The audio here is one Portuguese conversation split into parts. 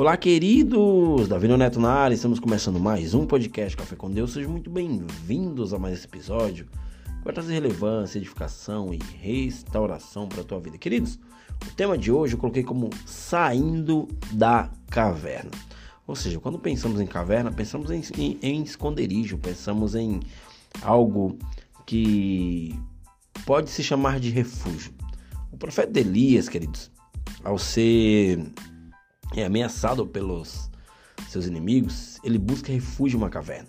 Olá, queridos! Davi Neto na área, estamos começando mais um podcast Café com Deus. Sejam muito bem-vindos a mais esse episódio que vai trazer relevância, edificação e restauração para a tua vida. Queridos, o tema de hoje eu coloquei como saindo da caverna. Ou seja, quando pensamos em caverna, pensamos em, em, em esconderijo, pensamos em algo que pode se chamar de refúgio. O profeta Elias, queridos, ao ser é ameaçado pelos seus inimigos, ele busca refúgio em uma caverna.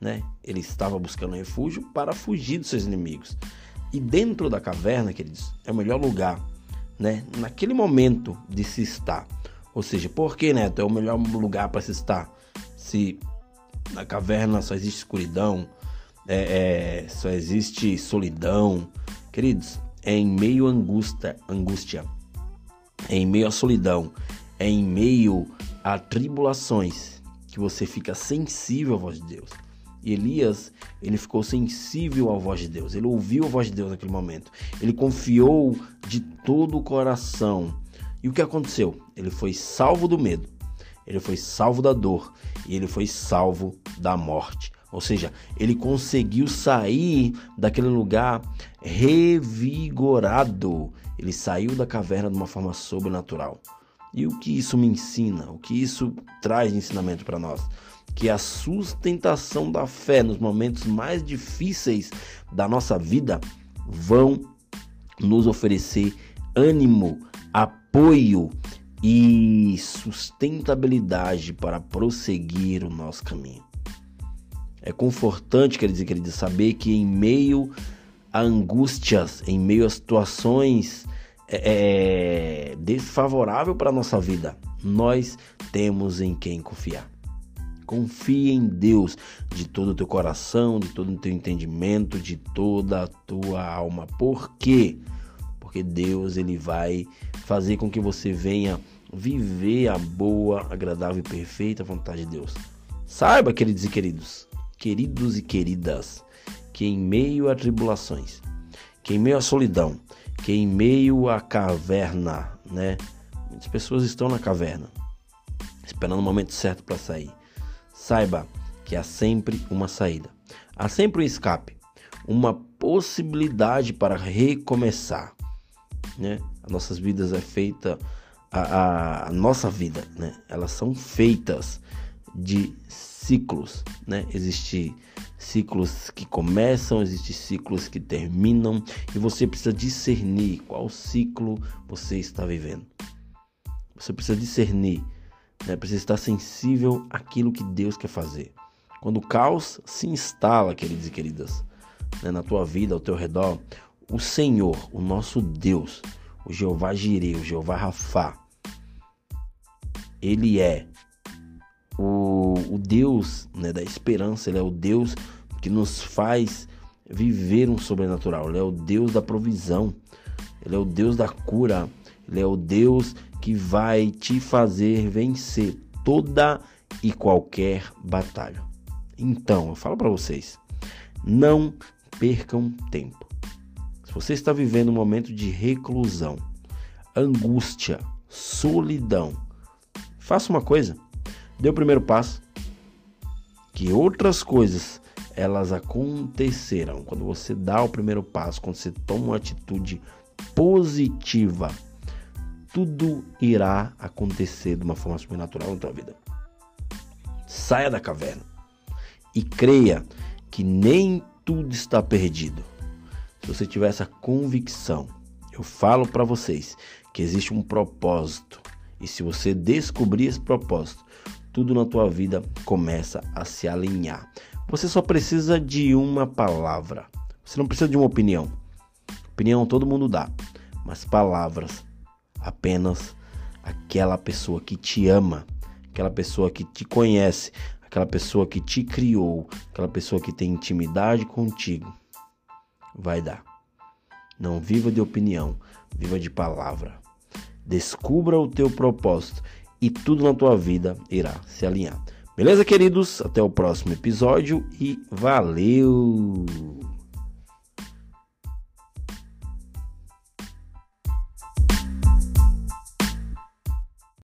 Né? Ele estava buscando refúgio para fugir dos seus inimigos. E dentro da caverna, queridos, é o melhor lugar, né? Naquele momento de se estar. Ou seja, por que, Neto, é o melhor lugar para se estar? Se na caverna só existe escuridão, é, é, só existe solidão. Queridos, é em meio à angústia, angústia, é em meio à solidão, é em meio a tribulações que você fica sensível à voz de Deus. E Elias, ele ficou sensível à voz de Deus. Ele ouviu a voz de Deus naquele momento. Ele confiou de todo o coração. E o que aconteceu? Ele foi salvo do medo. Ele foi salvo da dor e ele foi salvo da morte. Ou seja, ele conseguiu sair daquele lugar revigorado. Ele saiu da caverna de uma forma sobrenatural. E o que isso me ensina? O que isso traz de ensinamento para nós? Que a sustentação da fé nos momentos mais difíceis da nossa vida vão nos oferecer ânimo, apoio e sustentabilidade para prosseguir o nosso caminho. É confortante, quer dizer, saber que em meio a angústias, em meio a situações é, é, desfavorável para a nossa vida, nós temos em quem confiar. Confie em Deus de todo o teu coração, de todo o teu entendimento, de toda a tua alma. Por quê? Porque Deus ele vai fazer com que você venha viver a boa, agradável e perfeita vontade de Deus. Saiba, queridos e queridos, queridos e queridas, que em meio a tribulações, que em meio à solidão, que em meio à caverna, né? Muitas pessoas estão na caverna, esperando o momento certo para sair. Saiba que há sempre uma saída, há sempre um escape, uma possibilidade para recomeçar, né? As nossas vidas é feita a, a, a nossa vida, né? Elas são feitas de ciclos, né? Existem ciclos que começam, existem ciclos que terminam e você precisa discernir qual ciclo você está vivendo. Você precisa discernir, né? precisa estar sensível àquilo que Deus quer fazer. Quando o caos se instala, queridos e queridas, né? na tua vida, ao teu redor, o Senhor, o nosso Deus, o Jeová Jireh, o Jeová Rafá, ele é o Deus né, da esperança, Ele é o Deus que nos faz viver um sobrenatural, Ele é o Deus da provisão, Ele é o Deus da cura, Ele é o Deus que vai te fazer vencer toda e qualquer batalha. Então, eu falo para vocês, não percam tempo. Se você está vivendo um momento de reclusão, angústia, solidão, faça uma coisa dê o primeiro passo, que outras coisas elas acontecerão. Quando você dá o primeiro passo, quando você toma uma atitude positiva, tudo irá acontecer de uma forma sobrenatural na tua vida. Saia da caverna e creia que nem tudo está perdido. Se você tiver essa convicção, eu falo para vocês que existe um propósito. E se você descobrir esse propósito, tudo na tua vida começa a se alinhar. Você só precisa de uma palavra. Você não precisa de uma opinião. Opinião todo mundo dá, mas palavras apenas aquela pessoa que te ama, aquela pessoa que te conhece, aquela pessoa que te criou, aquela pessoa que tem intimidade contigo, vai dar. Não viva de opinião, viva de palavra. Descubra o teu propósito e tudo na tua vida irá se alinhar. Beleza, queridos? Até o próximo episódio e valeu!